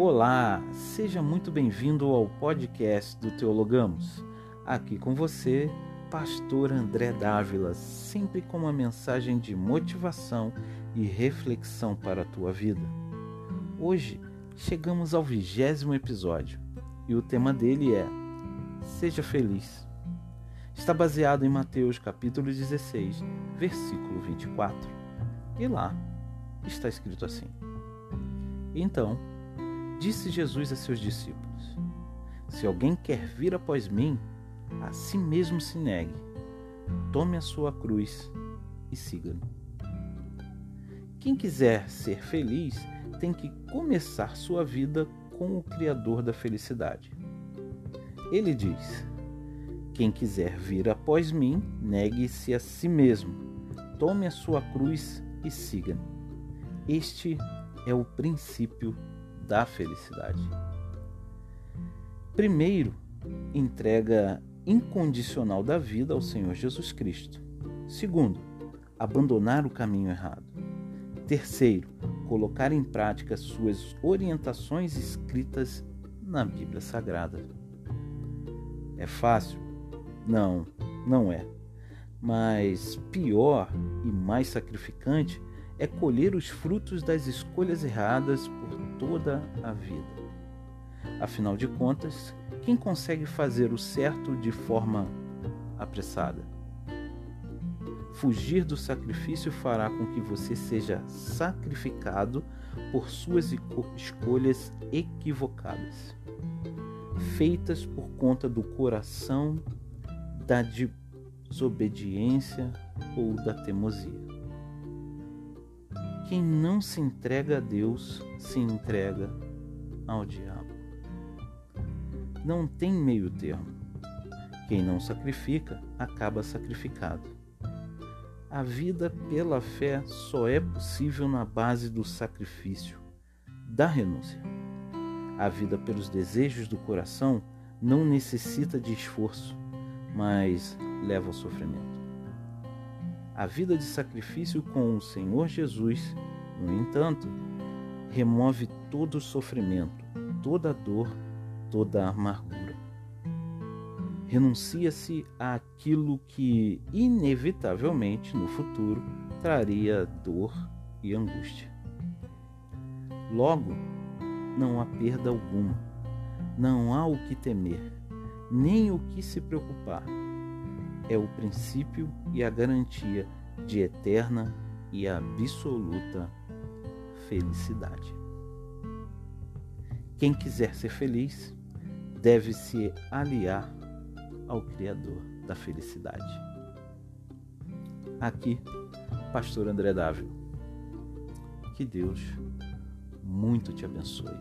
Olá, seja muito bem-vindo ao podcast do Teologamos. Aqui com você, Pastor André Dávila, sempre com uma mensagem de motivação e reflexão para a tua vida. Hoje chegamos ao vigésimo episódio e o tema dele é Seja Feliz. Está baseado em Mateus capítulo 16, versículo 24. E lá está escrito assim: Então, Disse Jesus a seus discípulos: Se alguém quer vir após mim, a si mesmo se negue, tome a sua cruz e siga-me. Quem quiser ser feliz tem que começar sua vida com o Criador da felicidade. Ele diz: Quem quiser vir após mim, negue-se a si mesmo, tome a sua cruz e siga-me. Este é o princípio da felicidade. Primeiro, entrega incondicional da vida ao Senhor Jesus Cristo. Segundo, abandonar o caminho errado. Terceiro, colocar em prática suas orientações escritas na Bíblia Sagrada. É fácil? Não, não é. Mas pior e mais sacrificante é colher os frutos das escolhas erradas por toda a vida. Afinal de contas, quem consegue fazer o certo de forma apressada? Fugir do sacrifício fará com que você seja sacrificado por suas escolhas equivocadas, feitas por conta do coração, da desobediência ou da teimosia. Quem não se entrega a Deus se entrega ao diabo. Não tem meio termo. Quem não sacrifica acaba sacrificado. A vida pela fé só é possível na base do sacrifício, da renúncia. A vida pelos desejos do coração não necessita de esforço, mas leva ao sofrimento. A vida de sacrifício com o Senhor Jesus, no entanto, remove todo o sofrimento, toda a dor, toda a amargura. Renuncia-se àquilo que, inevitavelmente, no futuro, traria dor e angústia. Logo, não há perda alguma, não há o que temer, nem o que se preocupar é o princípio e a garantia de eterna e absoluta felicidade. Quem quiser ser feliz deve se aliar ao Criador da felicidade. Aqui, Pastor André Dávila. Que Deus muito te abençoe.